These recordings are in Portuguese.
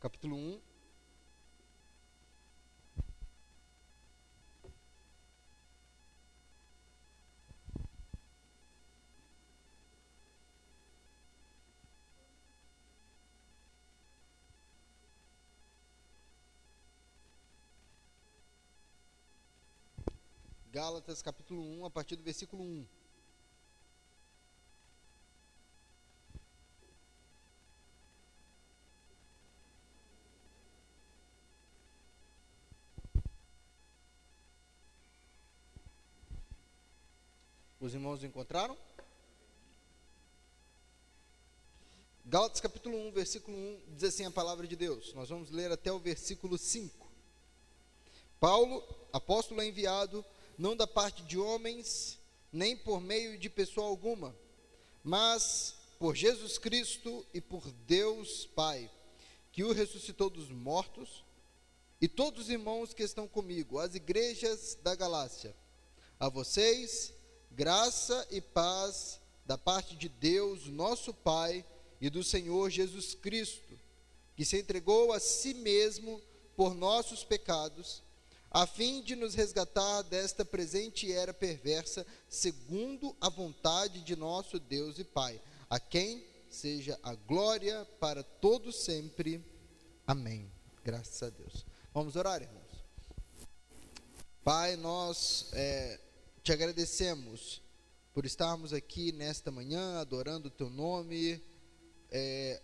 capítulo 1. Gálatas capítulo 1, a partir do versículo 1. Os irmãos encontraram? Gálatas capítulo 1, versículo 1, diz assim a palavra de Deus. Nós vamos ler até o versículo 5. Paulo, apóstolo é enviado, não da parte de homens, nem por meio de pessoa alguma, mas por Jesus Cristo e por Deus Pai, que o ressuscitou dos mortos, e todos os irmãos que estão comigo, as igrejas da Galácia. A vocês, graça e paz da parte de Deus, nosso Pai, e do Senhor Jesus Cristo, que se entregou a si mesmo por nossos pecados a fim de nos resgatar desta presente era perversa, segundo a vontade de nosso Deus e Pai, a quem seja a glória para todos sempre. Amém. Graças a Deus. Vamos orar, irmãos. Pai, nós é, te agradecemos por estarmos aqui nesta manhã adorando o teu nome, é,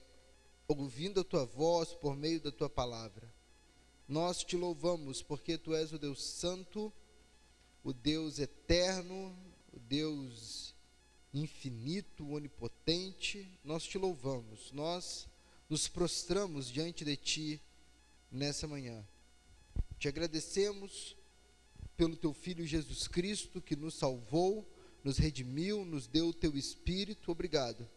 ouvindo a tua voz por meio da tua palavra. Nós te louvamos porque tu és o Deus Santo, o Deus eterno, o Deus infinito, onipotente. Nós te louvamos, nós nos prostramos diante de ti nessa manhã. Te agradecemos pelo teu filho Jesus Cristo que nos salvou, nos redimiu, nos deu o teu espírito. Obrigado.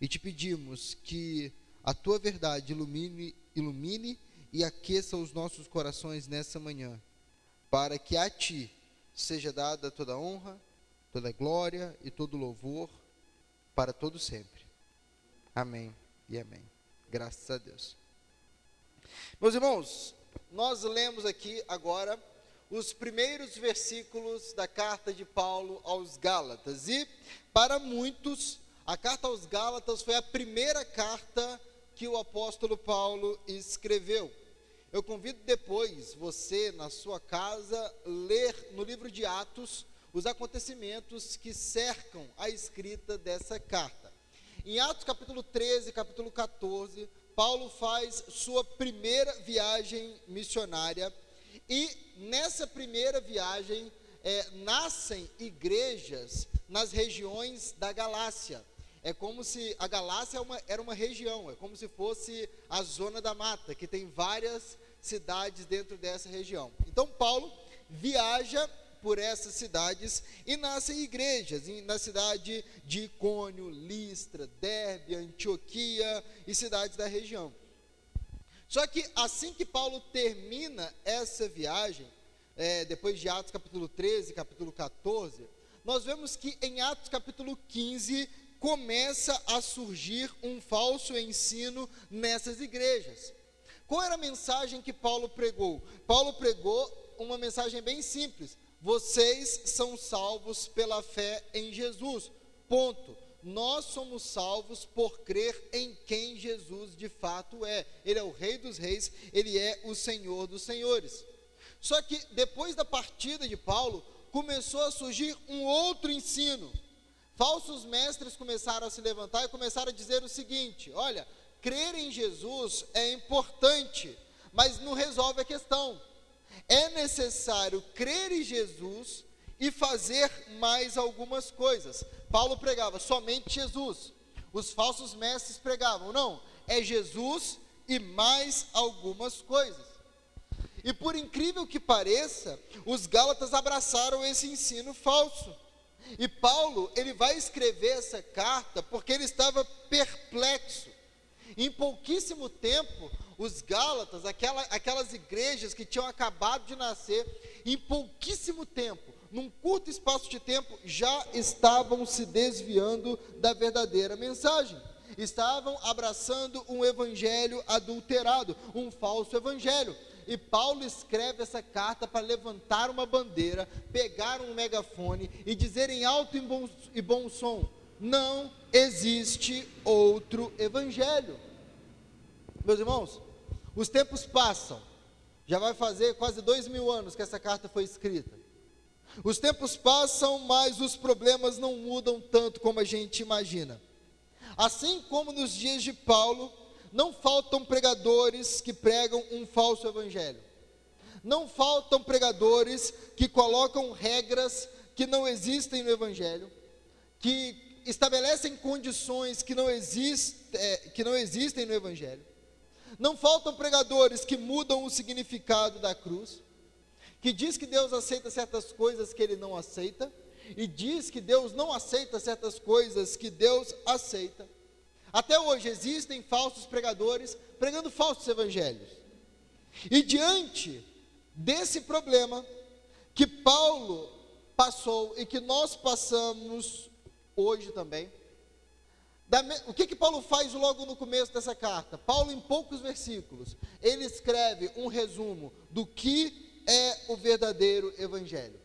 E te pedimos que a tua verdade ilumine, ilumine e aqueça os nossos corações nessa manhã, para que a Ti seja dada toda honra, toda glória e todo louvor para todo sempre. Amém e amém. Graças a Deus. Meus irmãos, nós lemos aqui agora os primeiros versículos da carta de Paulo aos Gálatas. E para muitos, a carta aos Gálatas foi a primeira carta que o apóstolo Paulo escreveu. Eu convido depois você, na sua casa, ler no livro de Atos os acontecimentos que cercam a escrita dessa carta. Em Atos capítulo 13, capítulo 14, Paulo faz sua primeira viagem missionária e nessa primeira viagem é, nascem igrejas nas regiões da Galácia. É como se a Galácia é era uma região, é como se fosse a zona da mata, que tem várias cidades dentro dessa região. Então, Paulo viaja por essas cidades e nascem igrejas na cidade de Icônio, Listra, Derbe, Antioquia e cidades da região. Só que assim que Paulo termina essa viagem, é, depois de Atos capítulo 13, capítulo 14, nós vemos que em Atos capítulo 15 começa a surgir um falso ensino nessas igrejas. Qual era a mensagem que Paulo pregou? Paulo pregou uma mensagem bem simples: vocês são salvos pela fé em Jesus. Ponto. Nós somos salvos por crer em quem Jesus de fato é. Ele é o Rei dos Reis, ele é o Senhor dos Senhores. Só que depois da partida de Paulo, começou a surgir um outro ensino. Falsos mestres começaram a se levantar e começaram a dizer o seguinte: olha, crer em Jesus é importante, mas não resolve a questão. É necessário crer em Jesus e fazer mais algumas coisas. Paulo pregava somente Jesus. Os falsos mestres pregavam, não, é Jesus e mais algumas coisas. E por incrível que pareça, os Gálatas abraçaram esse ensino falso. E Paulo, ele vai escrever essa carta porque ele estava perplexo. Em pouquíssimo tempo, os Gálatas, aquela, aquelas igrejas que tinham acabado de nascer, em pouquíssimo tempo, num curto espaço de tempo, já estavam se desviando da verdadeira mensagem. estavam abraçando um evangelho adulterado, um falso evangelho. E Paulo escreve essa carta para levantar uma bandeira, pegar um megafone e dizer em alto e bom, e bom som: não existe outro evangelho. Meus irmãos, os tempos passam, já vai fazer quase dois mil anos que essa carta foi escrita. Os tempos passam, mas os problemas não mudam tanto como a gente imagina. Assim como nos dias de Paulo, não faltam pregadores que pregam um falso evangelho. Não faltam pregadores que colocam regras que não existem no evangelho, que estabelecem condições que não, exist, é, que não existem no evangelho. Não faltam pregadores que mudam o significado da cruz, que diz que Deus aceita certas coisas que ele não aceita, e diz que Deus não aceita certas coisas que Deus aceita. Até hoje existem falsos pregadores pregando falsos evangelhos. E diante desse problema que Paulo passou e que nós passamos hoje também, o que que Paulo faz logo no começo dessa carta? Paulo, em poucos versículos, ele escreve um resumo do que é o verdadeiro evangelho.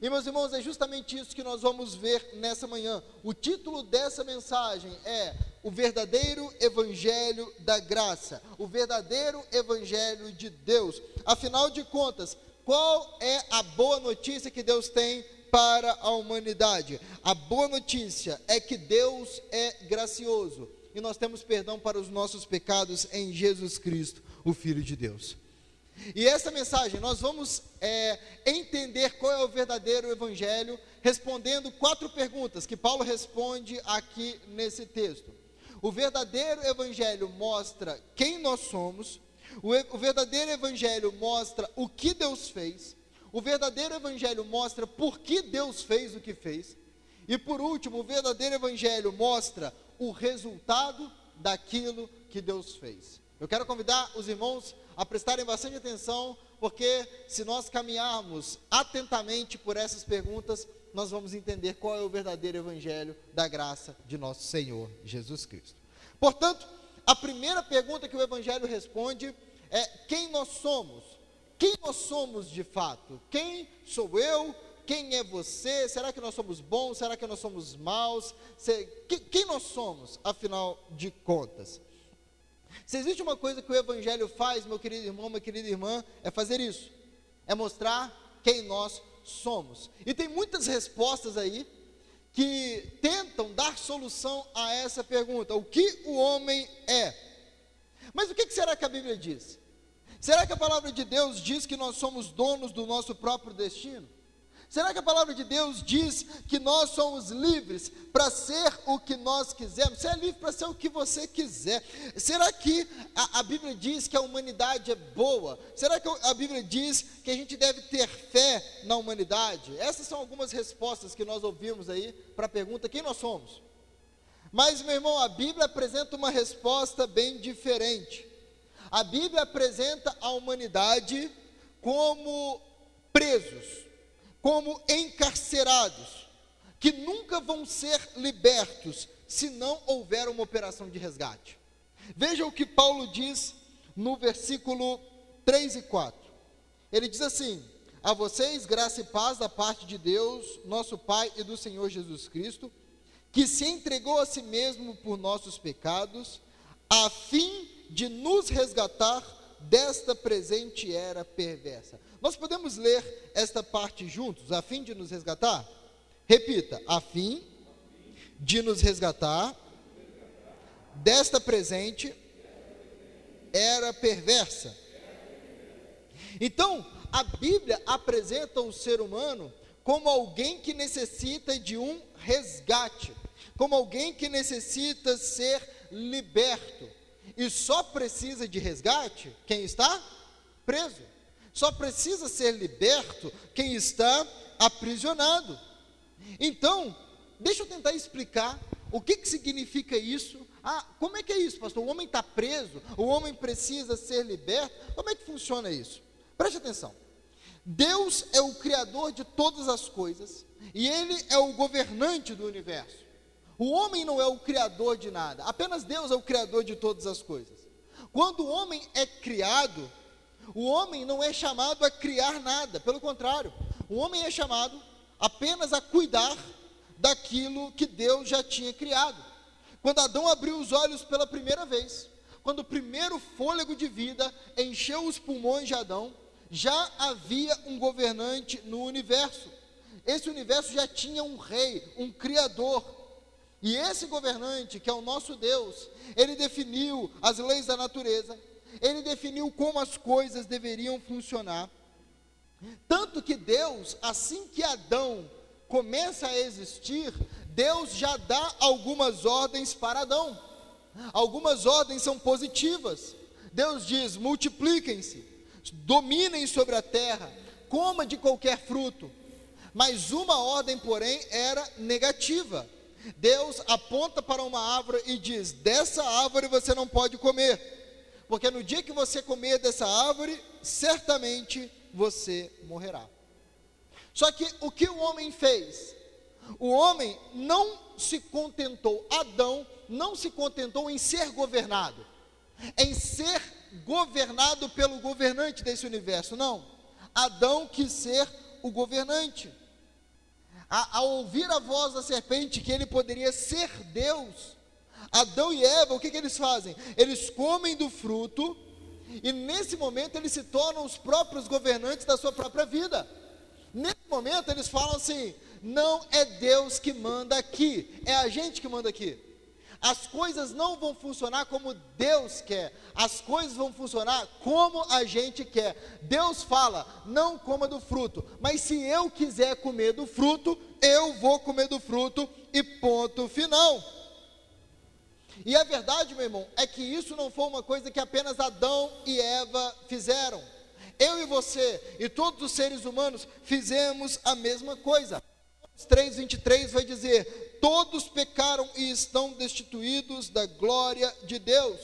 E meus irmãos, é justamente isso que nós vamos ver nessa manhã. O título dessa mensagem é O verdadeiro evangelho da graça, o verdadeiro evangelho de Deus. Afinal de contas, qual é a boa notícia que Deus tem para a humanidade? A boa notícia é que Deus é gracioso e nós temos perdão para os nossos pecados em Jesus Cristo, o Filho de Deus. E essa mensagem nós vamos é, entender qual é o verdadeiro evangelho, respondendo quatro perguntas que Paulo responde aqui nesse texto. O verdadeiro evangelho mostra quem nós somos, o, o verdadeiro evangelho mostra o que Deus fez, o verdadeiro evangelho mostra por que Deus fez o que fez, e por último, o verdadeiro evangelho mostra o resultado daquilo que Deus fez. Eu quero convidar os irmãos a prestarem bastante atenção, porque se nós caminharmos atentamente por essas perguntas, nós vamos entender qual é o verdadeiro evangelho da graça de nosso Senhor Jesus Cristo. Portanto, a primeira pergunta que o evangelho responde é: quem nós somos? Quem nós somos de fato? Quem sou eu? Quem é você? Será que nós somos bons? Será que nós somos maus? Quem nós somos, afinal de contas? Se existe uma coisa que o Evangelho faz, meu querido irmão, minha querida irmã, é fazer isso: é mostrar quem nós somos. E tem muitas respostas aí que tentam dar solução a essa pergunta: o que o homem é? Mas o que será que a Bíblia diz? Será que a palavra de Deus diz que nós somos donos do nosso próprio destino? Será que a palavra de Deus diz que nós somos livres para ser o que nós quisermos? Você é livre para ser o que você quiser. Será que a, a, Bíblia diz que a humanidade é boa? Será que a Bíblia diz que a gente deve ter fé na humanidade? Essas são algumas respostas que nós ouvimos aí para a pergunta: quem nós somos? Mas, meu irmão, a Bíblia apresenta uma resposta bem diferente. A Bíblia apresenta a humanidade como presos como encarcerados, que nunca vão ser libertos se não houver uma operação de resgate. Veja o que Paulo diz no versículo 3 e 4. Ele diz assim: A vocês graça e paz da parte de Deus, nosso Pai e do Senhor Jesus Cristo, que se entregou a si mesmo por nossos pecados, a fim de nos resgatar desta presente era perversa. Nós podemos ler esta parte juntos, a fim de nos resgatar? Repita, a fim de nos resgatar desta presente era perversa. Então, a Bíblia apresenta o ser humano como alguém que necessita de um resgate, como alguém que necessita ser liberto. E só precisa de resgate quem está preso. Só precisa ser liberto quem está aprisionado. Então, deixa eu tentar explicar o que, que significa isso. Ah, como é que é isso, pastor? O homem está preso, o homem precisa ser liberto. Como é que funciona isso? Preste atenção. Deus é o Criador de todas as coisas e Ele é o governante do universo. O homem não é o criador de nada, apenas Deus é o criador de todas as coisas. Quando o homem é criado, o homem não é chamado a criar nada, pelo contrário, o homem é chamado apenas a cuidar daquilo que Deus já tinha criado. Quando Adão abriu os olhos pela primeira vez, quando o primeiro fôlego de vida encheu os pulmões de Adão, já havia um governante no universo. Esse universo já tinha um rei, um criador. E esse governante, que é o nosso Deus, ele definiu as leis da natureza, ele definiu como as coisas deveriam funcionar. Tanto que Deus, assim que Adão começa a existir, Deus já dá algumas ordens para Adão. Algumas ordens são positivas. Deus diz: multipliquem-se, dominem sobre a terra, coma de qualquer fruto. Mas uma ordem, porém, era negativa. Deus aponta para uma árvore e diz: dessa árvore você não pode comer, porque no dia que você comer dessa árvore, certamente você morrerá. Só que o que o homem fez? O homem não se contentou, Adão não se contentou em ser governado, em ser governado pelo governante desse universo, não. Adão quis ser o governante. A, ao ouvir a voz da serpente que ele poderia ser Deus, Adão e Eva, o que, que eles fazem? Eles comem do fruto e nesse momento eles se tornam os próprios governantes da sua própria vida. Nesse momento eles falam assim: não é Deus que manda aqui, é a gente que manda aqui. As coisas não vão funcionar como Deus quer, as coisas vão funcionar como a gente quer. Deus fala: não coma do fruto, mas se eu quiser comer do fruto, eu vou comer do fruto, e ponto final. E a verdade, meu irmão, é que isso não foi uma coisa que apenas Adão e Eva fizeram. Eu e você e todos os seres humanos fizemos a mesma coisa. 3:23 vai dizer: "Todos pecaram e estão destituídos da glória de Deus".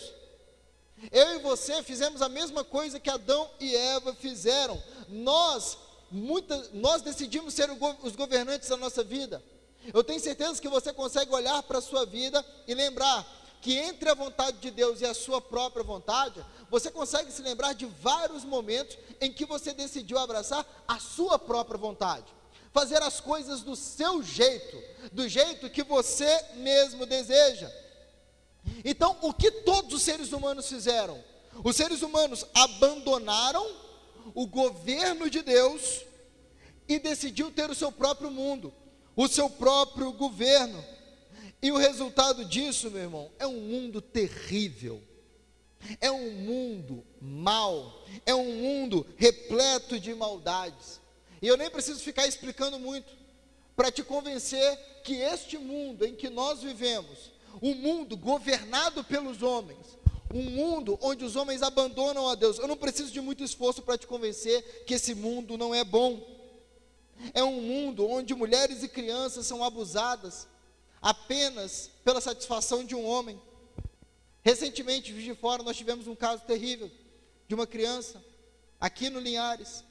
Eu e você fizemos a mesma coisa que Adão e Eva fizeram. Nós, muita, nós decidimos ser os governantes da nossa vida. Eu tenho certeza que você consegue olhar para a sua vida e lembrar que entre a vontade de Deus e a sua própria vontade, você consegue se lembrar de vários momentos em que você decidiu abraçar a sua própria vontade fazer as coisas do seu jeito, do jeito que você mesmo deseja. Então, o que todos os seres humanos fizeram? Os seres humanos abandonaram o governo de Deus e decidiu ter o seu próprio mundo, o seu próprio governo. E o resultado disso, meu irmão, é um mundo terrível. É um mundo mau, é um mundo repleto de maldades. E eu nem preciso ficar explicando muito para te convencer que este mundo em que nós vivemos, um mundo governado pelos homens, um mundo onde os homens abandonam a Deus, eu não preciso de muito esforço para te convencer que esse mundo não é bom. É um mundo onde mulheres e crianças são abusadas apenas pela satisfação de um homem. Recentemente, de Fora, nós tivemos um caso terrível de uma criança aqui no Linhares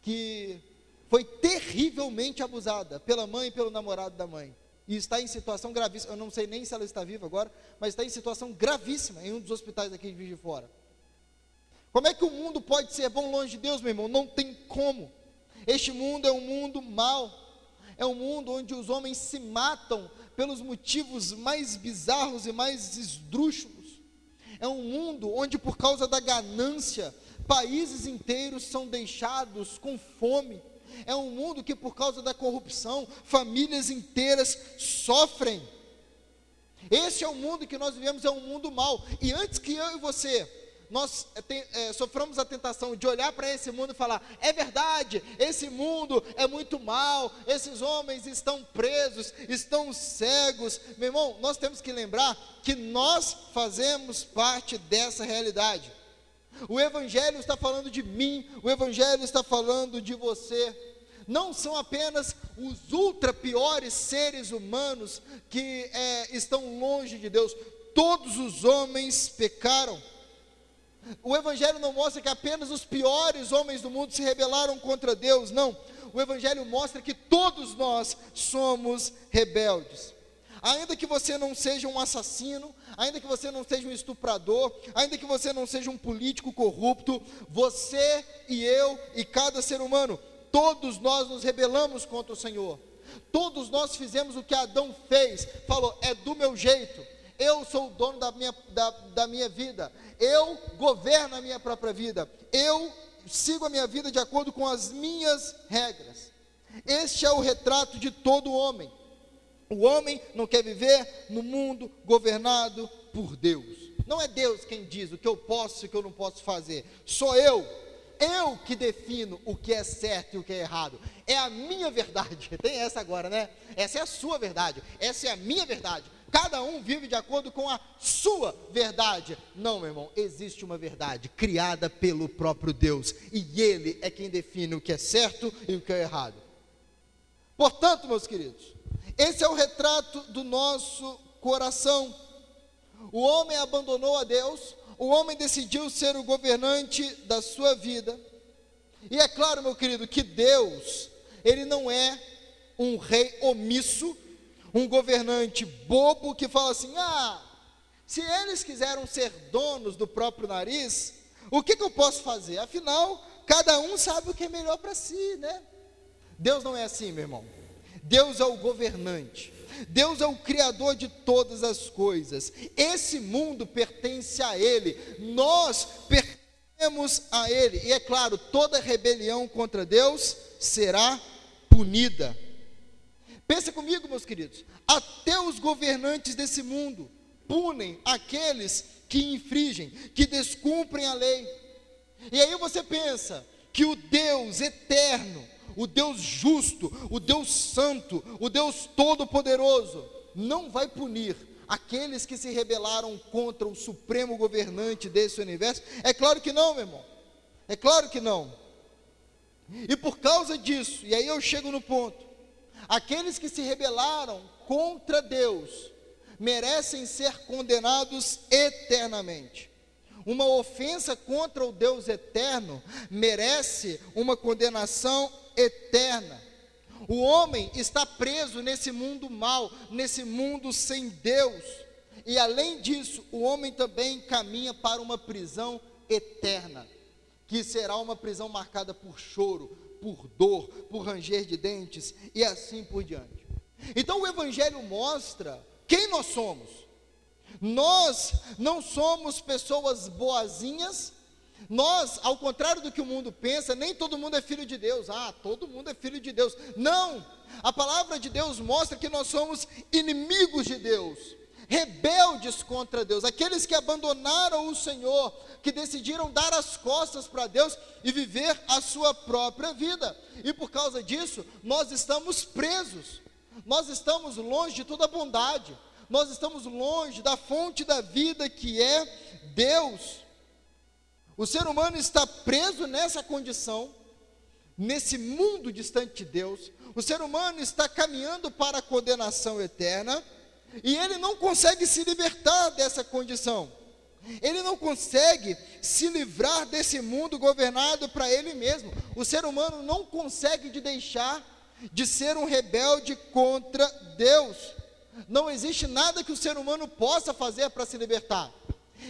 que foi terrivelmente abusada pela mãe e pelo namorado da mãe. E está em situação gravíssima. Eu não sei nem se ela está viva agora, mas está em situação gravíssima em um dos hospitais aqui de Juiz de Fora. Como é que o mundo pode ser bom longe de Deus, meu irmão? Não tem como. Este mundo é um mundo mau. É um mundo onde os homens se matam pelos motivos mais bizarros e mais esdrúxulos. É um mundo onde, por causa da ganância, países inteiros são deixados com fome é um mundo que, por causa da corrupção, famílias inteiras sofrem. Esse é o mundo que nós vivemos, é um mundo mau. E antes que eu e você nós é, é, soframos a tentação de olhar para esse mundo e falar: é verdade, esse mundo é muito mal, esses homens estão presos, estão cegos. Meu irmão, nós temos que lembrar que nós fazemos parte dessa realidade. O Evangelho está falando de mim, o Evangelho está falando de você. Não são apenas os ultra piores seres humanos que é, estão longe de Deus, todos os homens pecaram. O Evangelho não mostra que apenas os piores homens do mundo se rebelaram contra Deus, não. O Evangelho mostra que todos nós somos rebeldes. Ainda que você não seja um assassino, ainda que você não seja um estuprador, ainda que você não seja um político corrupto, você e eu e cada ser humano, todos nós nos rebelamos contra o Senhor. Todos nós fizemos o que Adão fez, falou: é do meu jeito, eu sou o dono da minha, da, da minha vida, eu governo a minha própria vida, eu sigo a minha vida de acordo com as minhas regras. Este é o retrato de todo homem. O homem não quer viver no mundo governado por Deus. Não é Deus quem diz o que eu posso e o que eu não posso fazer. Sou eu. Eu que defino o que é certo e o que é errado. É a minha verdade. Tem essa agora, né? Essa é a sua verdade. Essa é a minha verdade. Cada um vive de acordo com a sua verdade. Não, meu irmão, existe uma verdade criada pelo próprio Deus. E Ele é quem define o que é certo e o que é errado. Portanto, meus queridos, esse é o retrato do nosso coração. O homem abandonou a Deus, o homem decidiu ser o governante da sua vida. E é claro, meu querido, que Deus, ele não é um rei omisso, um governante bobo que fala assim: ah, se eles quiseram ser donos do próprio nariz, o que, que eu posso fazer? Afinal, cada um sabe o que é melhor para si, né? Deus não é assim, meu irmão. Deus é o governante. Deus é o criador de todas as coisas. Esse mundo pertence a Ele. Nós pertencemos a Ele. E é claro, toda rebelião contra Deus será punida. Pensa comigo, meus queridos. Até os governantes desse mundo punem aqueles que infringem, que descumprem a lei. E aí você pensa que o Deus eterno, o Deus justo, o Deus santo, o Deus todo-poderoso, não vai punir aqueles que se rebelaram contra o supremo governante desse universo? É claro que não, meu irmão. É claro que não. E por causa disso, e aí eu chego no ponto, aqueles que se rebelaram contra Deus merecem ser condenados eternamente. Uma ofensa contra o Deus eterno merece uma condenação eterna. O homem está preso nesse mundo mal, nesse mundo sem Deus. E além disso, o homem também caminha para uma prisão eterna, que será uma prisão marcada por choro, por dor, por ranger de dentes e assim por diante. Então o Evangelho mostra quem nós somos. Nós não somos pessoas boazinhas, nós, ao contrário do que o mundo pensa, nem todo mundo é filho de Deus. Ah, todo mundo é filho de Deus. Não! A palavra de Deus mostra que nós somos inimigos de Deus, rebeldes contra Deus, aqueles que abandonaram o Senhor, que decidiram dar as costas para Deus e viver a sua própria vida. E por causa disso, nós estamos presos. Nós estamos longe de toda bondade. Nós estamos longe da fonte da vida que é Deus. O ser humano está preso nessa condição, nesse mundo distante de Deus. O ser humano está caminhando para a condenação eterna e ele não consegue se libertar dessa condição. Ele não consegue se livrar desse mundo governado para ele mesmo. O ser humano não consegue de deixar de ser um rebelde contra Deus. Não existe nada que o ser humano possa fazer para se libertar.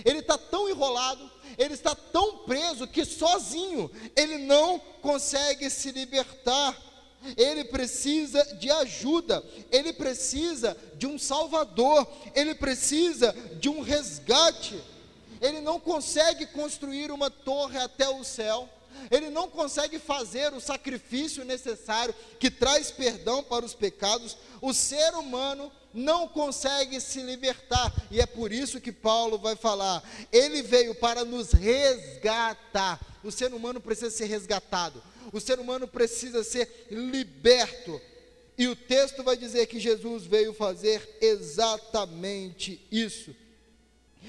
Ele está tão enrolado, ele está tão preso que sozinho ele não consegue se libertar. Ele precisa de ajuda, ele precisa de um salvador, ele precisa de um resgate. Ele não consegue construir uma torre até o céu, ele não consegue fazer o sacrifício necessário que traz perdão para os pecados. O ser humano não consegue se libertar. E é por isso que Paulo vai falar: ele veio para nos resgatar. O ser humano precisa ser resgatado. O ser humano precisa ser liberto. E o texto vai dizer que Jesus veio fazer exatamente isso.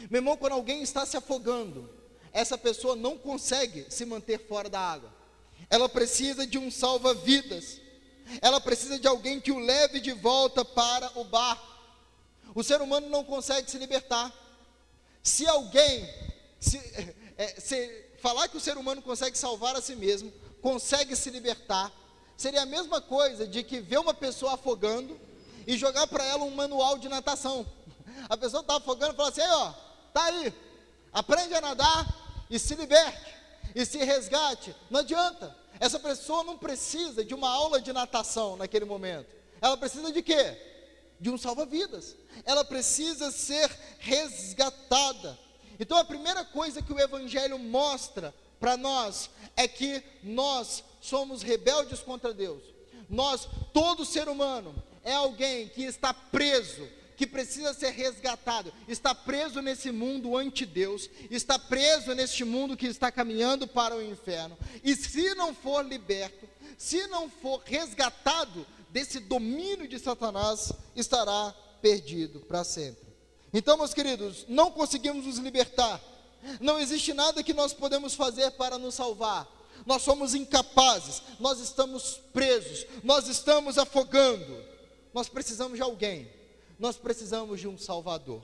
Meu irmão, quando alguém está se afogando, essa pessoa não consegue se manter fora da água. Ela precisa de um salva-vidas. Ela precisa de alguém que o leve de volta para o barco. O ser humano não consegue se libertar. Se alguém se, é, se falar que o ser humano consegue salvar a si mesmo, consegue se libertar, seria a mesma coisa de que ver uma pessoa afogando e jogar para ela um manual de natação. A pessoa está afogando e fala assim: aí, ó, tá aí, aprende a nadar e se liberte, e se resgate. Não adianta, essa pessoa não precisa de uma aula de natação naquele momento, ela precisa de quê? De um salva-vidas, ela precisa ser resgatada. Então a primeira coisa que o Evangelho mostra para nós é que nós somos rebeldes contra Deus. Nós, todo ser humano, é alguém que está preso, que precisa ser resgatado, está preso nesse mundo anti-Deus, está preso neste mundo que está caminhando para o inferno, e se não for liberto, se não for resgatado desse domínio de Satanás, estará perdido para sempre. Então, meus queridos, não conseguimos nos libertar, não existe nada que nós podemos fazer para nos salvar. Nós somos incapazes, nós estamos presos, nós estamos afogando. Nós precisamos de alguém, nós precisamos de um Salvador.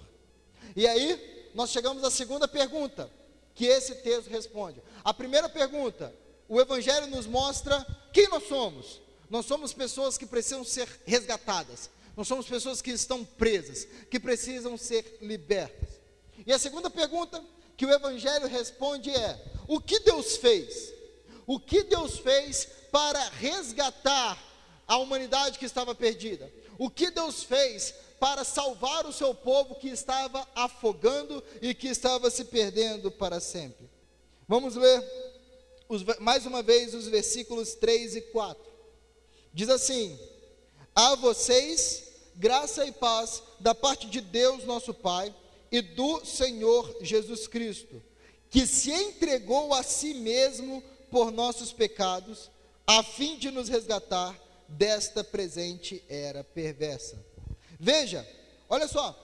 E aí, nós chegamos à segunda pergunta que esse texto responde. A primeira pergunta, o Evangelho nos mostra quem nós somos. Nós somos pessoas que precisam ser resgatadas. Nós somos pessoas que estão presas, que precisam ser libertas. E a segunda pergunta que o Evangelho responde é: o que Deus fez? O que Deus fez para resgatar a humanidade que estava perdida? O que Deus fez para salvar o seu povo que estava afogando e que estava se perdendo para sempre? Vamos ler os, mais uma vez os versículos 3 e 4. Diz assim: A vocês graça e paz da parte de Deus, nosso Pai, e do Senhor Jesus Cristo, que se entregou a si mesmo por nossos pecados, a fim de nos resgatar desta presente era perversa. Veja, olha só,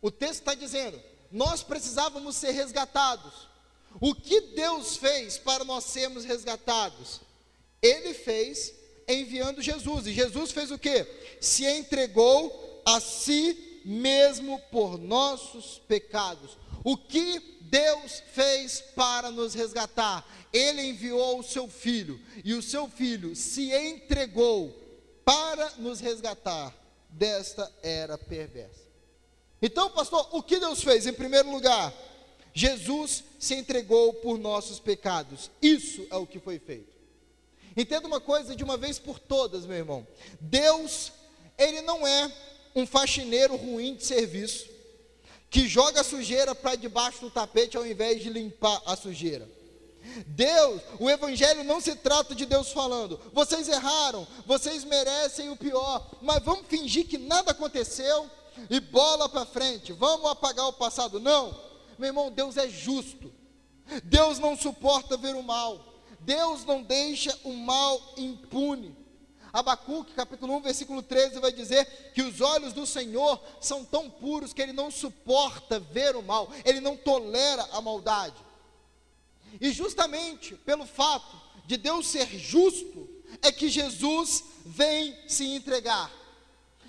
o texto está dizendo: nós precisávamos ser resgatados. O que Deus fez para nós sermos resgatados? Ele fez enviando Jesus. E Jesus fez o que? Se entregou a si mesmo por nossos pecados. O que Deus fez para nos resgatar? Ele enviou o seu filho, e o seu filho se entregou para nos resgatar desta era perversa. Então, pastor, o que Deus fez? Em primeiro lugar, Jesus se entregou por nossos pecados. Isso é o que foi feito. Entenda uma coisa de uma vez por todas, meu irmão. Deus, ele não é um faxineiro ruim de serviço que joga a sujeira para debaixo do tapete ao invés de limpar a sujeira. Deus, o evangelho não se trata de Deus falando, vocês erraram, vocês merecem o pior, mas vamos fingir que nada aconteceu e bola para frente, vamos apagar o passado. Não, meu irmão, Deus é justo. Deus não suporta ver o mal. Deus não deixa o mal impune. Abacuque, capítulo 1, versículo 13, vai dizer que os olhos do Senhor são tão puros que ele não suporta ver o mal, ele não tolera a maldade. E justamente pelo fato de Deus ser justo, é que Jesus vem se entregar.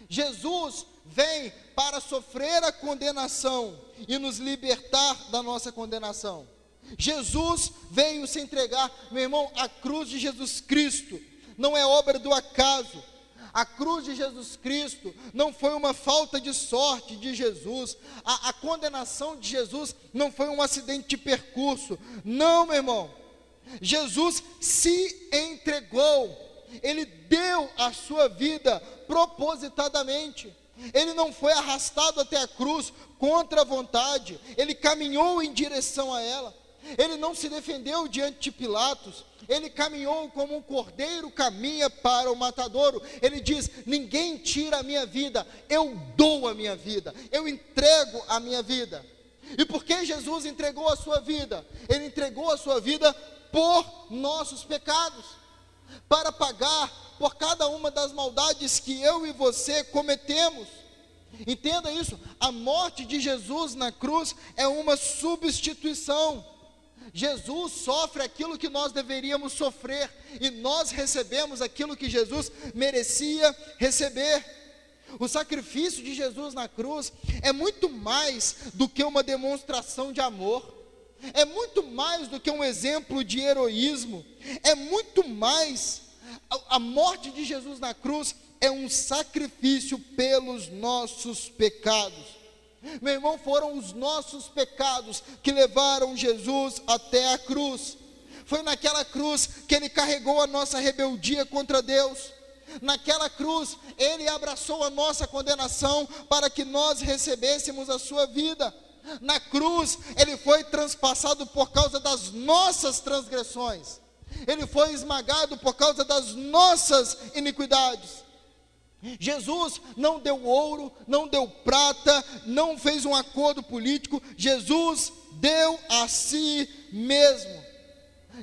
Jesus vem para sofrer a condenação e nos libertar da nossa condenação. Jesus veio se entregar, meu irmão, a cruz de Jesus Cristo não é obra do acaso. A cruz de Jesus Cristo não foi uma falta de sorte de Jesus. A, a, condenação de Jesus não foi um acidente de percurso. Não, meu irmão. Jesus se entregou. Ele deu a sua vida propositadamente. Ele não foi arrastado até a cruz contra a vontade. Ele caminhou em direção a ela. Ele não se defendeu diante de Pilatos, ele caminhou como um cordeiro caminha para o matadouro. Ele diz: Ninguém tira a minha vida, eu dou a minha vida, eu entrego a minha vida. E por que Jesus entregou a sua vida? Ele entregou a sua vida por nossos pecados, para pagar por cada uma das maldades que eu e você cometemos. Entenda isso: a morte de Jesus na cruz é uma substituição. Jesus sofre aquilo que nós deveríamos sofrer, e nós recebemos aquilo que Jesus merecia receber. O sacrifício de Jesus na cruz é muito mais do que uma demonstração de amor, é muito mais do que um exemplo de heroísmo, é muito mais. A, morte de Jesus na cruz é um sacrifício pelos nossos pecados. Meu irmão, foram os nossos pecados que levaram Jesus até a cruz. Foi naquela cruz que ele carregou a nossa rebeldia contra Deus. Naquela cruz, ele abraçou a nossa condenação para que nós recebêssemos a sua vida. Na cruz, ele foi transpassado por causa das nossas transgressões. Ele foi esmagado por causa das nossas iniquidades. Jesus não deu ouro, não deu prata, não fez um acordo político, Jesus deu a si mesmo.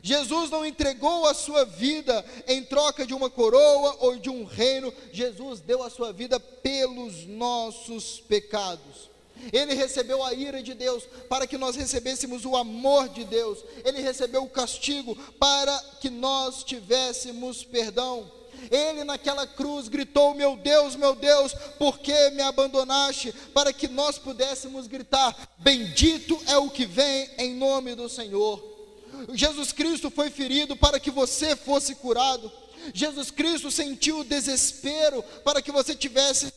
Jesus não entregou a sua vida em troca de uma coroa ou de um reino, Jesus deu a sua vida pelos nossos pecados. Ele recebeu a ira de Deus para que nós recebêssemos o amor de Deus. Ele recebeu o castigo para que nós tivéssemos perdão. Ele naquela cruz gritou: Meu Deus, meu Deus, por que me abandonaste? Para que nós pudéssemos gritar: Bendito é o que vem em nome do Senhor. Jesus Cristo foi ferido para que você fosse curado. Jesus Cristo sentiu o desespero para que você tivesse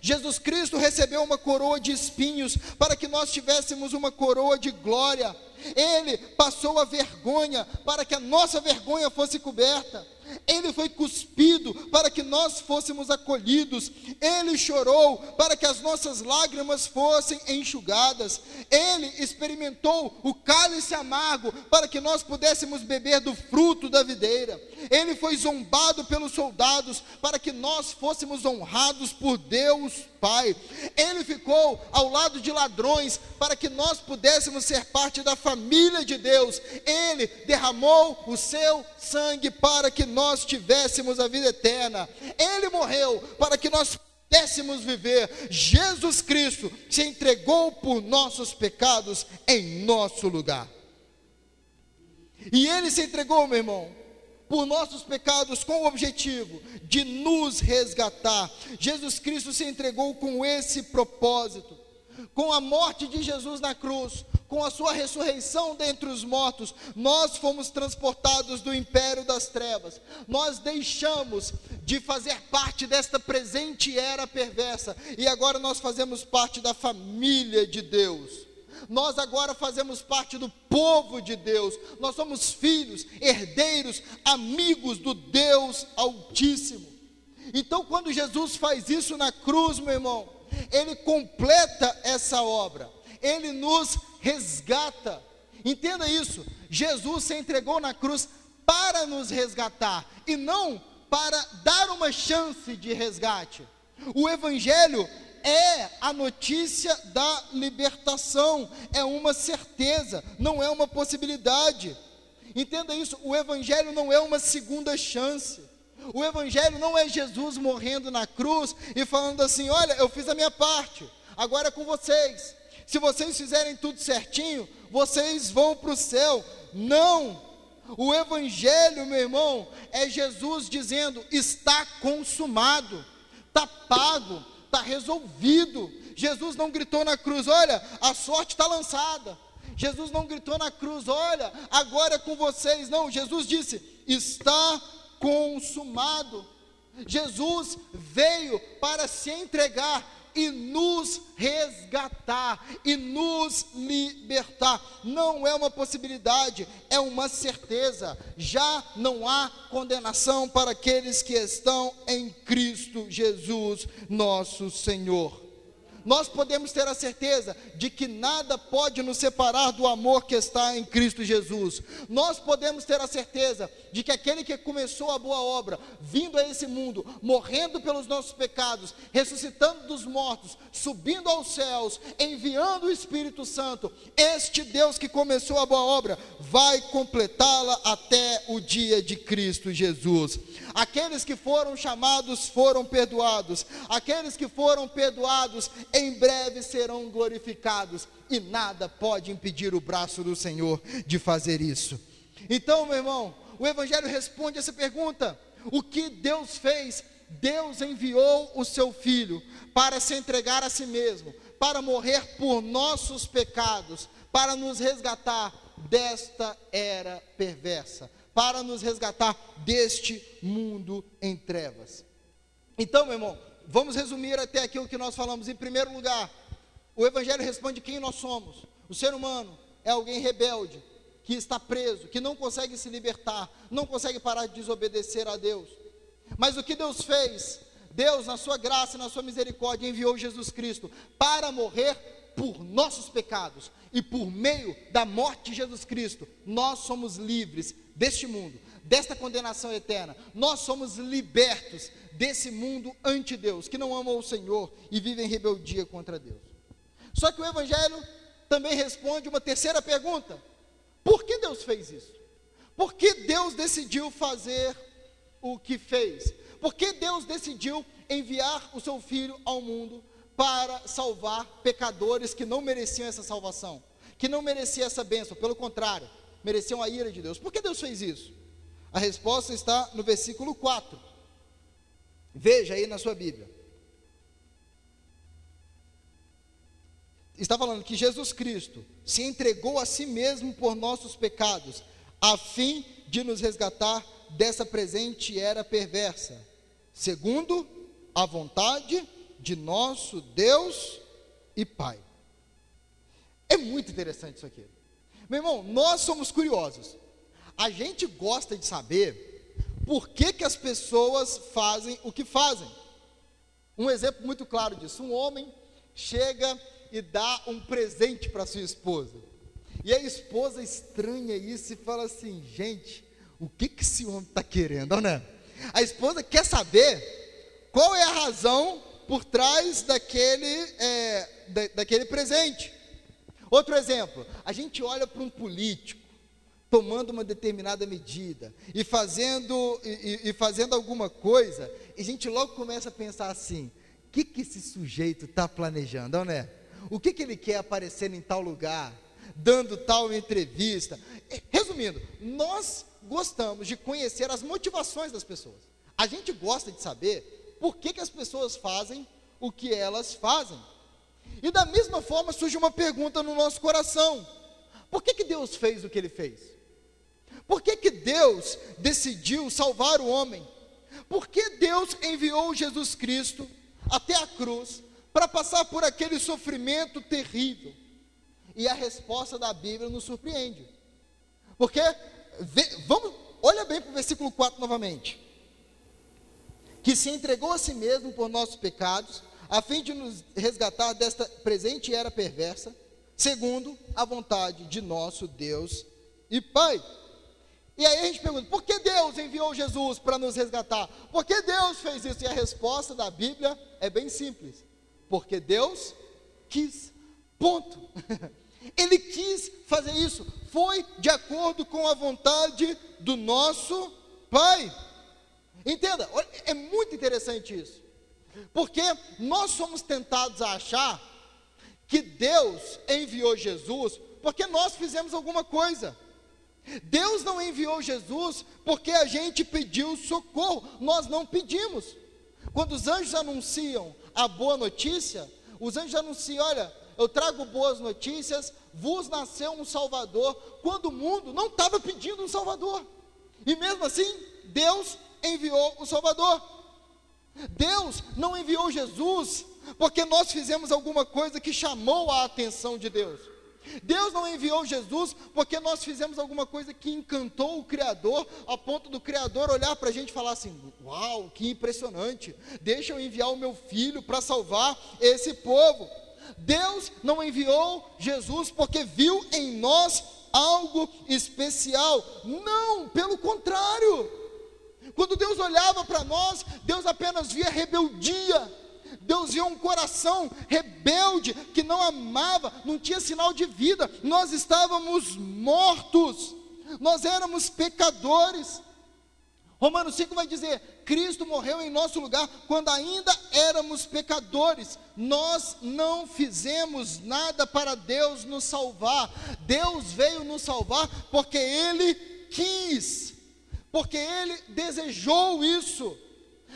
Jesus Cristo recebeu uma coroa de espinhos para que nós tivéssemos uma coroa de glória. Ele passou a vergonha para que a nossa vergonha fosse coberta. Ele foi cuspido para que nós fôssemos acolhidos. Ele chorou para que as nossas lágrimas fossem enxugadas. Ele experimentou o cálice amargo para que nós pudéssemos beber do fruto da videira. Ele foi zombado pelos soldados para que nós fôssemos honrados por Deus Pai. Ele ficou ao lado de ladrões para que nós pudéssemos ser parte da família de Deus. Ele derramou o seu sangue para que nós tivéssemos a vida eterna. Ele morreu para que nós pudéssemos viver. Jesus Cristo se entregou por nossos pecados em nosso lugar. E ele se entregou, meu irmão, por nossos pecados com o objetivo de nos resgatar. Jesus Cristo se entregou com esse propósito. Com a morte de Jesus na cruz, com a sua ressurreição dentre os mortos, nós fomos transportados do império das trevas. Nós deixamos de fazer parte desta presente era perversa e agora nós fazemos parte da família de Deus nós agora fazemos parte do povo de Deus, nós somos filhos, herdeiros, amigos do Deus Altíssimo. Então, quando Jesus faz isso na cruz, meu irmão, ele completa essa obra, ele nos resgata. Entenda isso: Jesus se entregou na cruz para nos resgatar e não para dar uma chance de resgate. O Evangelho é a notícia da libertação, é uma certeza, não é uma possibilidade. Entenda isso: o Evangelho não é uma segunda chance. O Evangelho não é Jesus morrendo na cruz e falando assim: olha, eu fiz a minha parte, agora é com vocês. Se vocês fizerem tudo certinho, vocês vão para o céu. Não! O Evangelho, meu irmão, é Jesus dizendo: está consumado, está pago, está resolvido. Jesus não gritou na cruz: olha, a sorte está lançada. Jesus não gritou na cruz: olha, agora é com vocês. Não, Jesus disse: está consumado. Jesus veio para se entregar e nos resgatar e nos libertar. Não é uma possibilidade, é uma certeza. Já não há condenação para aqueles que estão em Cristo Jesus, nosso Senhor nós podemos ter a certeza de que nada pode nos separar do amor que está em Cristo Jesus. Nós podemos ter a certeza de que aquele que começou a boa obra, vindo a esse mundo, morrendo pelos nossos pecados, ressuscitando dos mortos, subindo aos céus, enviando o Espírito Santo, este Deus que começou a boa obra, vai completá-la até o dia de Cristo Jesus. Aqueles que foram chamados foram perdoados, aqueles que foram perdoados em breve serão glorificados, e nada pode impedir o braço do Senhor de fazer isso. Então, meu irmão, o Evangelho responde essa pergunta: o que Deus fez? Deus enviou o seu Filho para se entregar a si mesmo, para morrer por nossos pecados, para nos resgatar desta era perversa, para nos resgatar deste mundo em trevas. Então, meu irmão, vamos resumir até aqui o que nós falamos. Em primeiro lugar, o Evangelho responde quem nós somos. O ser humano é alguém rebelde, que está preso, que não consegue se libertar, não consegue parar de desobedecer a Deus. Mas o que Deus fez? Deus, na sua graça e na sua misericórdia, enviou Jesus Cristo para morrer por nossos pecados. E por meio da morte de Jesus Cristo, nós somos livres deste mundo, desta condenação eterna. Nós somos libertos desse mundo ante Deus, que não ama o Senhor e vive em rebeldia contra Deus. Só que o Evangelho também responde uma terceira pergunta: por que Deus fez isso? Por que Deus decidiu fazer o que fez? Por que Deus decidiu enviar o seu filho ao mundo para salvar pecadores que não mereciam essa salvação, que não mereciam essa bênção, pelo contrário, mereciam a ira de Deus? Por que Deus fez isso? A resposta está no versículo 4. Veja aí na sua Bíblia. Está falando que Jesus Cristo se entregou a si mesmo por nossos pecados, a fim de nos resgatar dessa presente era perversa, segundo a vontade de nosso Deus e Pai. É muito interessante isso aqui. Meu irmão, nós somos curiosos. A gente gosta de saber por que, que as pessoas fazem o que fazem. Um exemplo muito claro disso: um homem chega e dá um presente para sua esposa. E a esposa estranha isso e fala assim: gente, o que, que esse homem está querendo, né? A esposa quer saber qual é a razão por trás daquele, é, da, daquele presente. Outro exemplo, a gente olha para um político tomando uma determinada medida e fazendo, e, e fazendo alguma coisa, e a gente logo começa a pensar assim: o que, que esse sujeito está planejando, não é? O que, que ele quer aparecer em tal lugar, dando tal entrevista? Resumindo, nós gostamos de conhecer as motivações das pessoas. A gente gosta de saber por que, que as pessoas fazem o que elas fazem. E da mesma forma surge uma pergunta no nosso coração: por que, que Deus fez o que ele fez? Por que, que Deus decidiu salvar o homem? Por que Deus enviou Jesus Cristo até a cruz para passar por aquele sofrimento terrível? E a resposta da Bíblia nos surpreende. Porque vamos, olha bem para o versículo 4 novamente. Que se entregou a si mesmo por nossos pecados, a fim de nos resgatar desta presente era perversa, segundo a vontade de nosso Deus e Pai. E aí a gente pergunta: por que Deus enviou Jesus para nos resgatar? Por que Deus fez isso? E a resposta da Bíblia é bem simples: porque Deus quis. Ponto. Ele quis fazer isso, foi de acordo com a vontade do nosso Pai. Entenda, muito interessante isso, porque nós somos tentados a achar que Deus enviou Jesus porque nós fizemos alguma coisa. Deus não enviou Jesus porque a gente pediu socorro, nós não pedimos. Quando os anjos anunciam a boa notícia, os anjos anunciam: olha, eu trago boas notícias, vos nasceu um Salvador, quando o mundo não estava pedindo um Salvador. E mesmo assim, Deus enviou o Salvador. Deus não enviou Jesus porque nós fizemos alguma coisa que chamou a atenção de Deus. Deus não enviou Jesus porque nós fizemos alguma coisa que encantou o Criador, a ponto do Criador olhar para a gente e falar assim: Uau, que impressionante! Deixa eu enviar o meu filho para salvar esse povo. Deus não enviou Jesus porque viu em nós algo especial. Não, pelo contrário. Quando Deus olhava para nós, Deus apenas via rebeldia. Deus via um coração rebelde que não amava, não tinha sinal de vida. Nós estávamos mortos. Nós éramos pecadores. Romanos 5 vai dizer: Cristo morreu em nosso lugar quando ainda éramos pecadores. Nós não fizemos nada para Deus nos salvar. Deus veio nos salvar porque Ele quis, porque Ele desejou isso.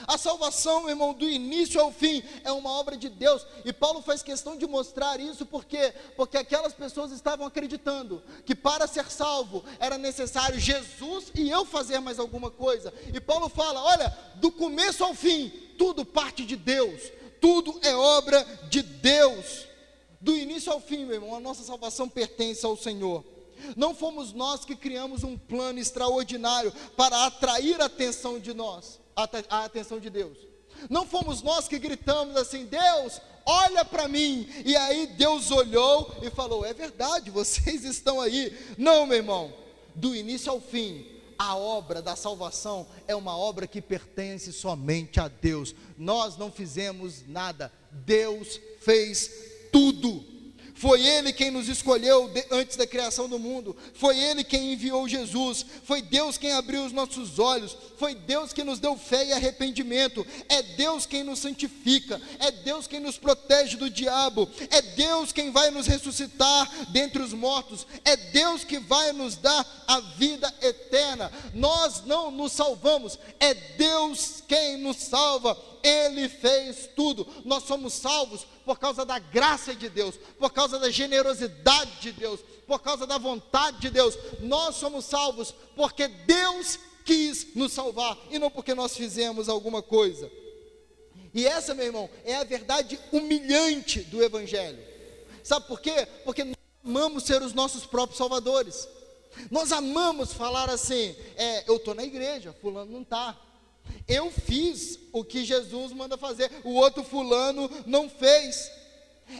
A salvação, meu irmão, do início ao fim, é uma obra de Deus. E Paulo faz questão de mostrar isso porque porque aquelas pessoas estavam acreditando que para ser salvo era necessário Jesus e eu fazer mais alguma coisa. E Paulo fala: "Olha, do começo ao fim, tudo parte de Deus. Tudo é obra de Deus. Do início ao fim, meu irmão, a nossa salvação pertence ao Senhor. Não fomos nós que criamos um plano extraordinário para atrair a atenção de nós, a atenção de Deus. Não fomos nós que gritamos assim: Deus, olha para mim. E aí Deus olhou e falou: É verdade, vocês estão aí. Não, meu irmão, do início ao fim, a obra da salvação é uma obra que pertence somente a Deus. Nós não fizemos nada, Deus fez tudo. Foi Ele quem nos escolheu antes da criação do mundo. Foi Ele quem enviou Jesus. Foi Deus quem abriu os nossos olhos. Foi Deus quem nos deu fé e arrependimento. É Deus quem nos santifica. É Deus quem nos protege do diabo. É Deus quem vai nos ressuscitar dentre os mortos. É Deus que vai nos dar a vida eterna. Nós não nos salvamos. É Deus quem nos salva. Ele fez tudo. Nós somos salvos por causa da graça de Deus, por causa da generosidade de Deus, por causa da vontade de Deus. Nós somos salvos porque Deus quis nos salvar e não porque nós fizemos alguma coisa. E essa, meu irmão, é a verdade humilhante do Evangelho. Sabe por quê? Porque nós amamos ser os nossos próprios salvadores. Nós amamos falar assim: é, eu estou na igreja, fulano não está. Eu fiz o que Jesus manda fazer, o outro fulano não fez.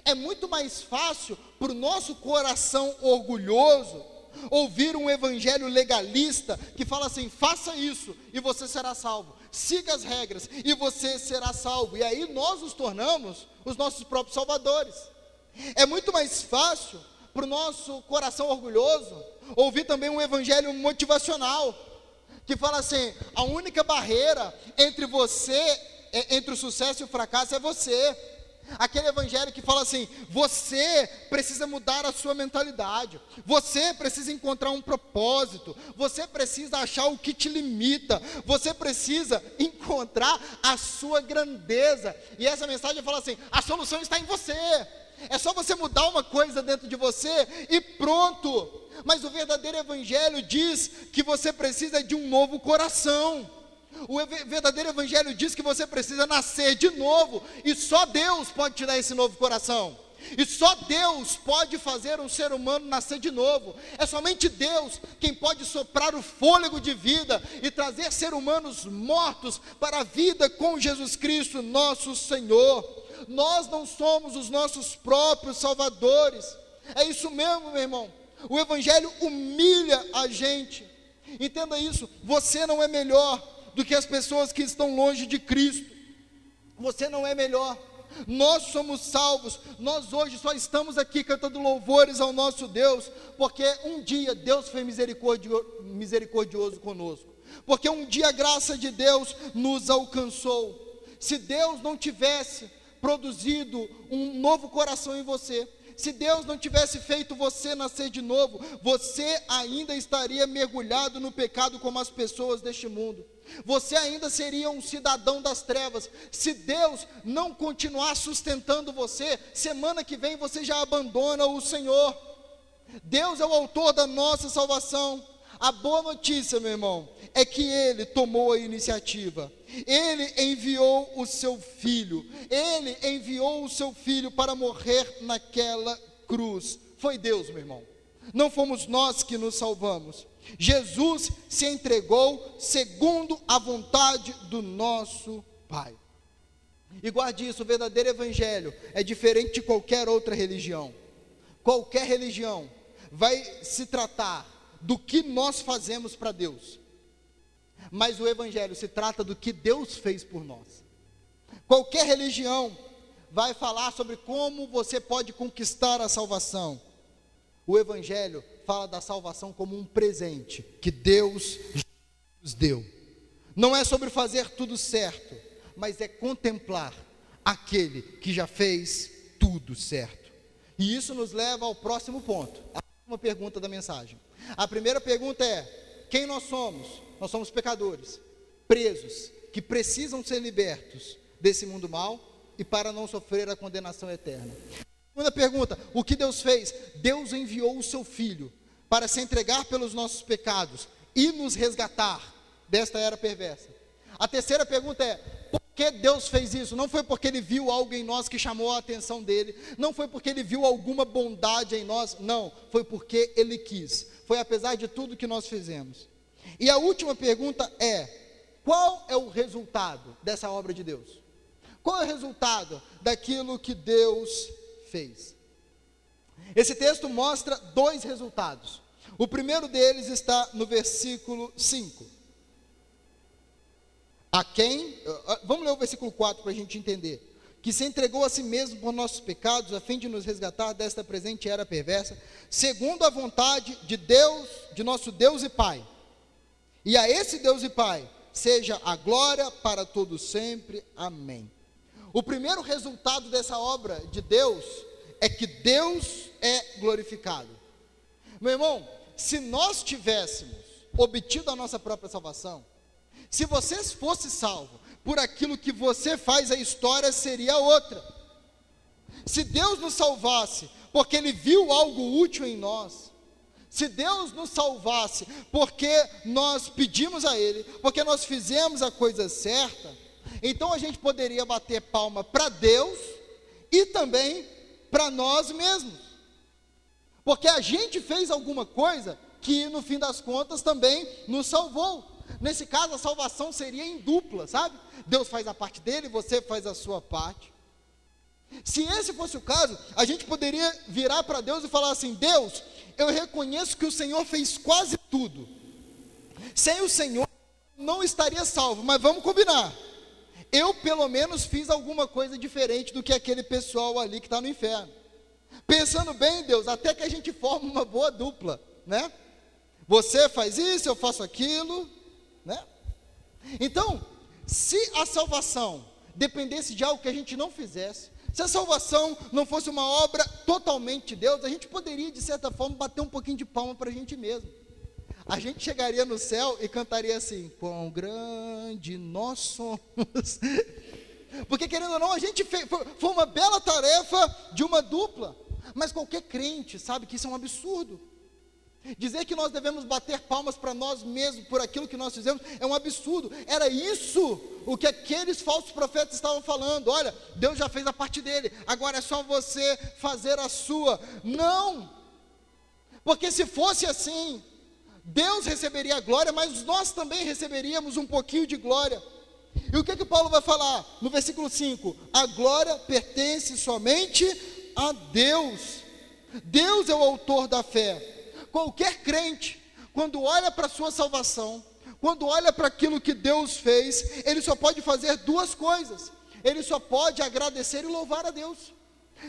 É muito mais fácil para o nosso coração orgulhoso ouvir um evangelho legalista que fala assim: faça isso e você será salvo, siga as regras e você será salvo. E aí nós nos tornamos os nossos próprios salvadores. É muito mais fácil para o nosso coração orgulhoso ouvir também um evangelho motivacional que fala assim: a única barreira entre você, é, entre o sucesso e o fracasso é você. Aquele evangelho que fala assim: você precisa mudar a sua mentalidade, você precisa encontrar um propósito, você precisa achar o que te limita, você precisa encontrar a sua grandeza. E essa mensagem fala assim: a solução está em você. É só você mudar uma coisa dentro de você e pronto. Mas o verdadeiro evangelho diz que você precisa de um novo coração. O verdadeiro evangelho diz que você precisa nascer de novo e só Deus pode te dar esse novo coração. E só Deus pode fazer um ser humano nascer de novo. É somente Deus quem pode soprar o fôlego de vida e trazer seres humanos mortos para a vida com Jesus Cristo, nosso Senhor nós não somos os nossos próprios salvadores. É isso mesmo, meu irmão. O Evangelho humilha a gente. Entenda isso. Você não é melhor do que as pessoas que estão longe de Cristo. Você não é melhor. Nós somos salvos. Nós hoje só estamos aqui cantando louvores ao nosso Deus, porque um dia Deus foi misericordioso, misericordioso conosco. Porque um dia a graça de Deus nos alcançou. Se Deus não tivesse produzido um novo coração em você, se Deus não tivesse feito você nascer de novo, você ainda estaria mergulhado no pecado como as pessoas deste mundo. Você ainda seria um cidadão das trevas. Se Deus não continuar sustentando você, semana que vem você já abandona o Senhor. Deus é o autor da nossa salvação. A boa notícia, meu irmão, é que ele tomou a iniciativa. Ele enviou o seu filho. Ele enviou o seu filho para morrer naquela cruz. Foi Deus, meu irmão. Não fomos nós que nos salvamos. Jesus se entregou segundo a vontade do nosso Pai. E guarde isso: o verdadeiro evangelho é diferente de qualquer outra religião. Qualquer religião vai se tratar do que nós fazemos para Deus mas o Evangelho se trata do que Deus fez por nós. Qualquer religião vai falar sobre como você pode conquistar a salvação. O Evangelho fala da salvação como um presente que Deus nos deu. Não é sobre fazer tudo certo, mas é contemplar aquele que já fez tudo certo. E isso nos leva ao próximo ponto, a última pergunta da mensagem. A primeira pergunta é: quem nós somos? Nós somos pecadores, presos, que precisam ser libertos desse mundo mal e para não sofrer a condenação eterna. Segunda pergunta: o que Deus fez? Deus enviou o seu filho para se entregar pelos nossos pecados e nos resgatar desta era perversa. A terceira pergunta é: que Deus fez isso? Não foi porque ele viu algo em nós que chamou a atenção dele, não foi porque ele viu alguma bondade em nós, não, foi porque ele quis. Foi apesar de tudo que nós fizemos. E a última pergunta é: qual é o resultado dessa obra de Deus? Qual é o resultado daquilo que Deus fez? Esse texto mostra dois resultados. O primeiro deles está no versículo 5. A quem, vamos ler o versículo 4 para a gente entender. Que se entregou a si mesmo por nossos pecados, a fim de nos resgatar desta presente era perversa, segundo a vontade de Deus, de nosso Deus e Pai. E a esse Deus e Pai seja a glória para todos sempre. Amém. O primeiro resultado dessa obra de Deus é que Deus é glorificado. Meu irmão, se nós tivéssemos obtido a nossa própria salvação, se você fosse salvo por aquilo que você faz, a história seria outra. Se Deus nos salvasse porque Ele viu algo útil em nós, se Deus nos salvasse porque nós pedimos a Ele, porque nós fizemos a coisa certa, então a gente poderia bater palma para Deus e também para nós mesmos. Porque a gente fez alguma coisa que no fim das contas também nos salvou. Nesse caso, a salvação seria em dupla, sabe? Deus faz a parte dele, você faz a sua parte. Se esse fosse o caso, a gente poderia virar para Deus e falar assim: Deus, eu reconheço que o Senhor fez quase tudo. Sem o Senhor, não estaria salvo, mas vamos combinar eu pelo menos fiz alguma coisa diferente do que aquele pessoal ali que está no inferno. Pensando bem, Deus, até que a gente forma uma boa dupla, né? Você faz isso, eu faço aquilo, né? Então, se a salvação dependesse de algo que a gente não fizesse, se a salvação não fosse uma obra totalmente de Deus, a gente poderia, de certa forma, bater um pouquinho de palma para a gente mesmo a gente chegaria no céu e cantaria assim: Quão grande nós somos. Porque, querendo ou não, a gente fez, foi uma bela tarefa de uma dupla. Mas qualquer crente sabe que isso é um absurdo. Dizer que nós devemos bater palmas para nós mesmos por aquilo que nós fizemos é um absurdo. Era isso o que aqueles falsos profetas estavam falando. Olha, Deus já fez a parte dele, agora é só você fazer a sua. Não! Porque se fosse assim, Deus receberia a glória, mas nós também receberíamos um pouquinho de glória. E o que que Paulo vai falar no versículo 5? A glória pertence somente a Deus. Deus é o autor da fé. Qualquer crente, quando olha para a sua salvação, quando olha para aquilo que Deus fez, ele só pode fazer duas coisas. Ele só pode agradecer e louvar a Deus.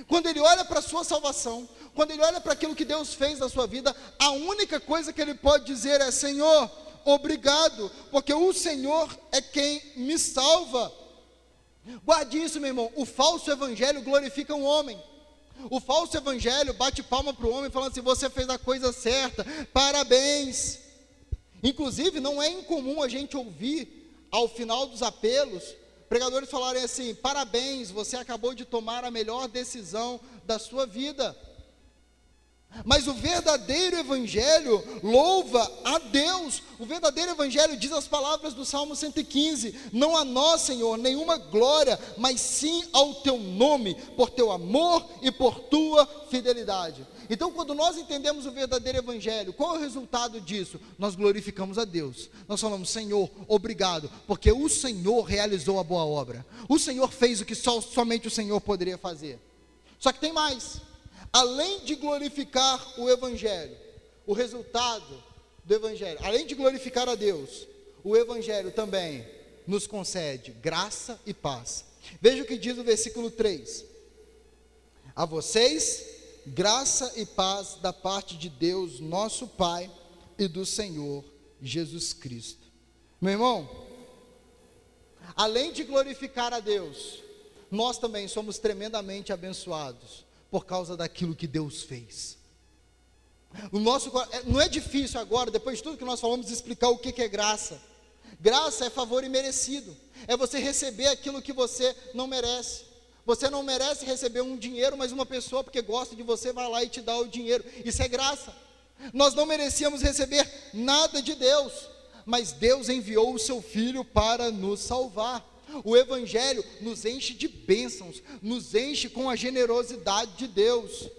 Quando ele olha para a sua salvação, quando ele olha para aquilo que Deus fez na sua vida, a única coisa que ele pode dizer é: Senhor, obrigado, porque o Senhor é quem me salva. Guarde isso, meu irmão. O falso evangelho glorifica um homem. O falso evangelho bate palma para o homem, falando assim: você fez a coisa certa, parabéns. Inclusive, não é incomum a gente ouvir, ao final dos apelos, pregadores falarem assim: parabéns, você acabou de tomar a melhor decisão da sua vida. Mas o verdadeiro evangelho louva a Deus. O verdadeiro evangelho diz as palavras do Salmo 115: Não a nós, Senhor, nenhuma glória, mas sim ao teu nome, por teu amor e por tua fidelidade. Então, quando nós entendemos o verdadeiro evangelho, qual é o resultado disso? Nós glorificamos a Deus. Nós falamos: Senhor, obrigado, porque o Senhor realizou a boa obra. O Senhor fez o que só, somente o Senhor poderia fazer. Só que tem mais além de glorificar o Evangelho, o resultado do Evangelho, além de glorificar a Deus, o Evangelho também nos concede graça e paz. Veja o que diz o versículo 3: A vocês, graça e paz da parte de Deus, nosso Pai, e do Senhor Jesus Cristo. Meu irmão, além de glorificar a Deus, nós também somos tremendamente abençoados por causa daquilo que Deus fez. O nosso, é, não é difícil agora, depois de tudo que nós falamos, explicar o que é graça. Graça é favor imerecido, é você receber aquilo que você não merece. Você não merece receber um dinheiro, mas uma pessoa, porque gosta de você, vai lá e te dá o dinheiro. Isso é graça. Nós não merecíamos receber nada de Deus, mas Deus enviou o seu Filho para nos salvar. O Evangelho nos enche de bênçãos, nos enche com a generosidade de Deus,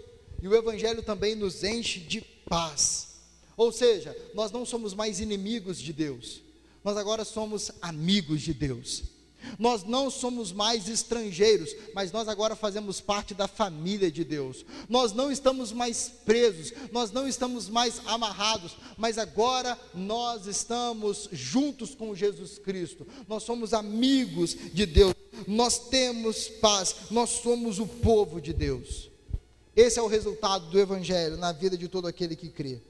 e o Evangelho também nos enche de paz. Ou seja, nós não somos mais inimigos de Deus, nós agora somos amigos de Deus. Nós não somos mais estrangeiros, mas nós agora fazemos parte da família de Deus. Nós não estamos mais presos, nós não estamos mais amarrados, mas agora nós estamos juntos com Jesus Cristo. Nós somos amigos de Deus. Nós temos paz, nós somos o povo de Deus. Esse é o resultado do evangelho na vida de todo aquele que crê.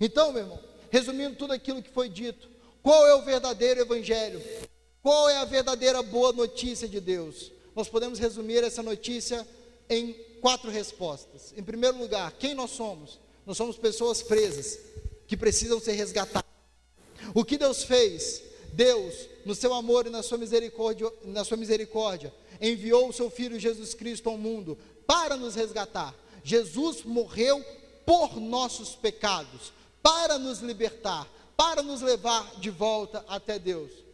Então, meu irmão, resumindo tudo aquilo que foi dito, qual é o verdadeiro evangelho? Qual é a verdadeira boa notícia de Deus? Nós podemos resumir essa notícia em quatro respostas. Em primeiro lugar, quem nós somos? Nós somos pessoas presas que precisam ser resgatadas. O que Deus fez? Deus, no seu amor e na sua misericórdia, na sua misericórdia, enviou o seu filho Jesus Cristo ao mundo para nos resgatar. Jesus morreu por nossos pecados, para nos libertar, para nos levar de volta até Deus.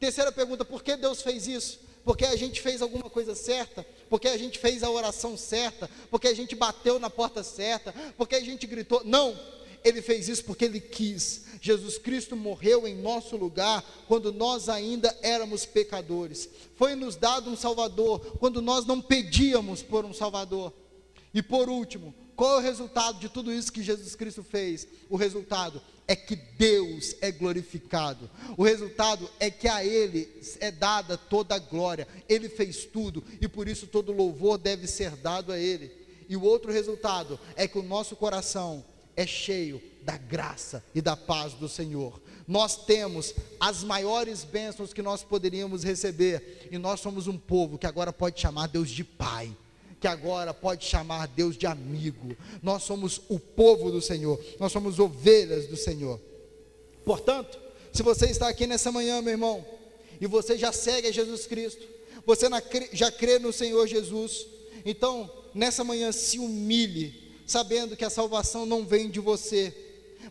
Terceira pergunta: por que Deus fez isso? Porque a gente fez alguma coisa certa? Porque a gente fez a oração certa? Porque a gente bateu na porta certa? Porque a gente gritou? Não, ele fez isso porque ele quis. Jesus Cristo morreu em nosso lugar quando nós ainda éramos pecadores. Foi nos dado um Salvador quando nós não pedíamos por um Salvador. E por último, qual é o resultado de tudo isso que Jesus Cristo fez? O resultado é que Deus é glorificado. O resultado é que a Ele é dada toda a glória. Ele fez tudo e por isso todo louvor deve ser dado a Ele. E o outro resultado é que o nosso coração é cheio da graça e da paz do Senhor. Nós temos as maiores bênçãos que nós poderíamos receber, e nós somos um povo que agora pode chamar Deus de Pai que agora pode chamar Deus de amigo. Nós somos o povo do Senhor, nós somos ovelhas do Senhor. Portanto, se você está aqui nessa manhã, meu irmão, e você já segue a Jesus Cristo, você já crê no Senhor Jesus, então nessa manhã se humilhe, sabendo que a salvação não vem de você,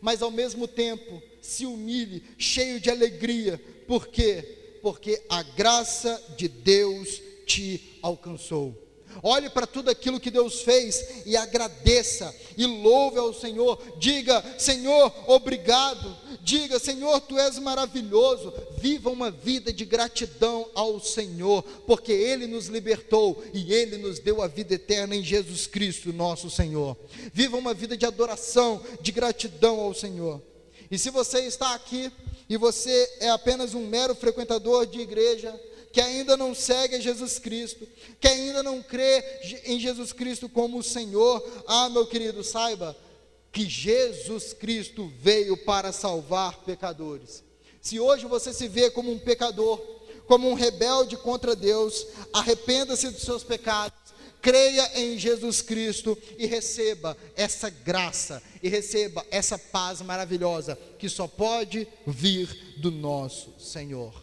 mas ao mesmo tempo se humilhe, cheio de alegria, por quê? Porque a graça de Deus te alcançou. Olhe para tudo aquilo que Deus fez e agradeça e louve ao Senhor. Diga, Senhor, obrigado. Diga, Senhor, tu és maravilhoso. Viva uma vida de gratidão ao Senhor, porque Ele nos libertou e Ele nos deu a vida eterna em Jesus Cristo, nosso Senhor. Viva uma vida de adoração, de gratidão ao Senhor. E se você está aqui e você é apenas um mero frequentador de igreja, que ainda não segue a Jesus Cristo, que ainda não crê em Jesus Cristo como o Senhor, ah, meu querido, saiba que Jesus Cristo veio para salvar pecadores. Se hoje você se vê como um pecador, como um rebelde contra Deus, arrependa-se dos seus pecados, creia em Jesus Cristo e receba essa graça e receba essa paz maravilhosa que só pode vir do nosso Senhor.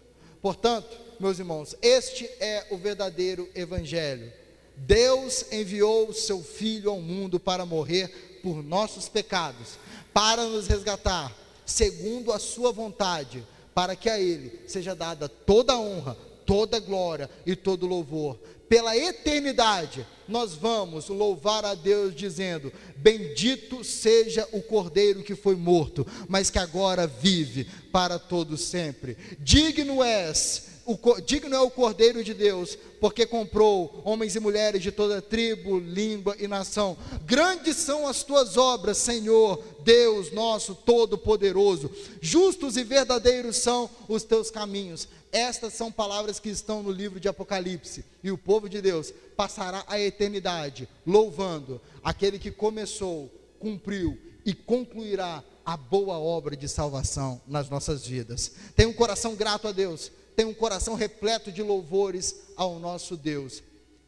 Portanto, meus irmãos, este é o verdadeiro evangelho. Deus enviou o seu filho ao mundo para morrer por nossos pecados, para nos resgatar, segundo a sua vontade, para que a ele seja dada toda a honra, toda a glória e todo louvor. Pela eternidade, nós vamos louvar a Deus dizendo: Bendito seja o cordeiro que foi morto, mas que agora vive para todo sempre. Digno és o, digno é o Cordeiro de Deus, porque comprou homens e mulheres de toda tribo, língua e nação. Grandes são as tuas obras, Senhor, Deus nosso Todo-Poderoso. Justos e verdadeiros são os teus caminhos. Estas são palavras que estão no livro de Apocalipse. E o povo de Deus passará a eternidade louvando aquele que começou, cumpriu e concluirá a boa obra de salvação nas nossas vidas. Tenha um coração grato a Deus tem um coração repleto de louvores ao nosso Deus.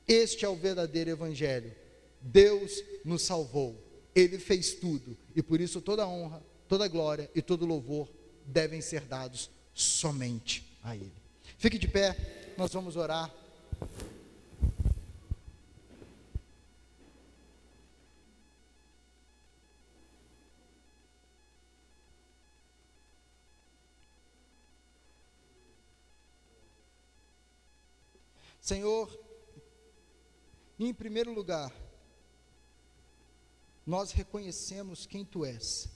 Este é o verdadeiro Evangelho. Deus nos salvou, Ele fez tudo, e por isso toda honra, toda glória e todo louvor devem ser dados somente a Ele. Fique de pé, nós vamos orar. Senhor, em primeiro lugar, nós reconhecemos quem Tu és.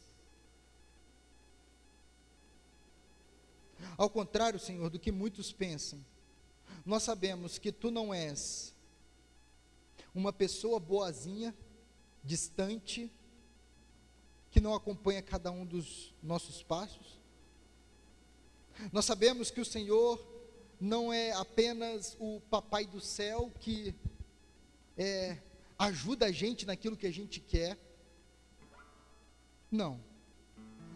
Ao contrário, Senhor, do que muitos pensam, nós sabemos que Tu não és uma pessoa boazinha, distante, que não acompanha cada um dos nossos passos. Nós sabemos que o Senhor não é apenas o papai do céu que é, ajuda a gente naquilo que a gente quer. Não.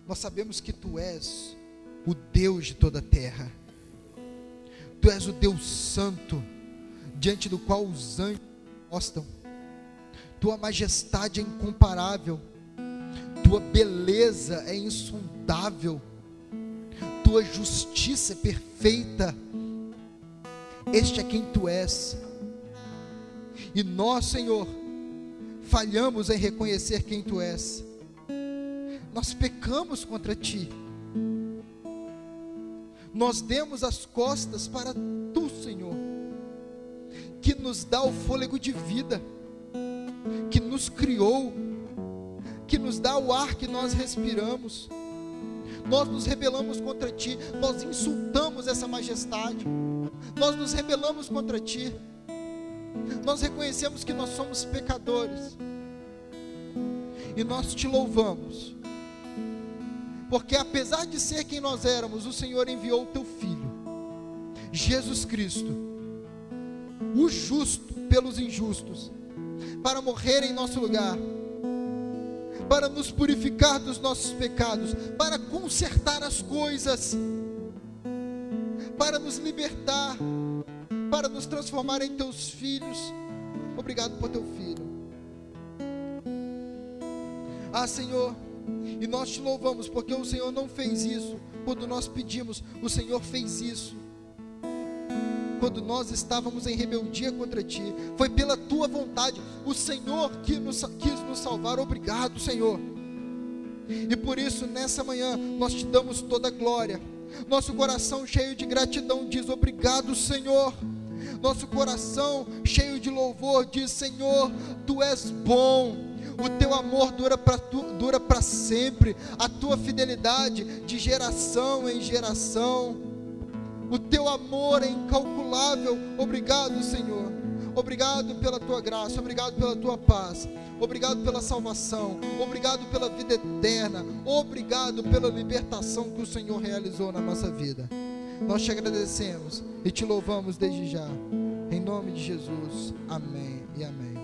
Nós sabemos que tu és o Deus de toda a terra. Tu és o Deus santo, diante do qual os anjos gostam. Tua majestade é incomparável. Tua beleza é insondável. Tua justiça é perfeita. Este é quem tu és. E nós, Senhor, falhamos em reconhecer quem tu és. Nós pecamos contra ti nós demos as costas para tu, Senhor, que nos dá o fôlego de vida, que nos criou, que nos dá o ar que nós respiramos. Nós nos rebelamos contra ti, nós insultamos essa majestade, nós nos rebelamos contra ti, nós reconhecemos que nós somos pecadores, e nós te louvamos. Porque apesar de ser quem nós éramos, o Senhor enviou o teu filho, Jesus Cristo, o justo pelos injustos, para morrer em nosso lugar, para nos purificar dos nossos pecados, para consertar as coisas, para nos libertar, para nos transformar em teus filhos. Obrigado por teu filho. Ah, Senhor, e nós te louvamos porque o Senhor não fez isso quando nós pedimos, o Senhor fez isso. Quando nós estávamos em rebeldia contra ti, foi pela tua vontade, o Senhor que nos, quis nos salvar. Obrigado, Senhor. E por isso, nessa manhã, nós te damos toda a glória. Nosso coração cheio de gratidão diz: Obrigado, Senhor. Nosso coração cheio de louvor diz: Senhor, tu és bom o teu amor dura para dura para sempre, a tua fidelidade de geração em geração. O teu amor é incalculável. Obrigado, Senhor. Obrigado pela tua graça, obrigado pela tua paz, obrigado pela salvação, obrigado pela vida eterna, obrigado pela libertação que o Senhor realizou na nossa vida. Nós te agradecemos e te louvamos desde já. Em nome de Jesus. Amém e amém.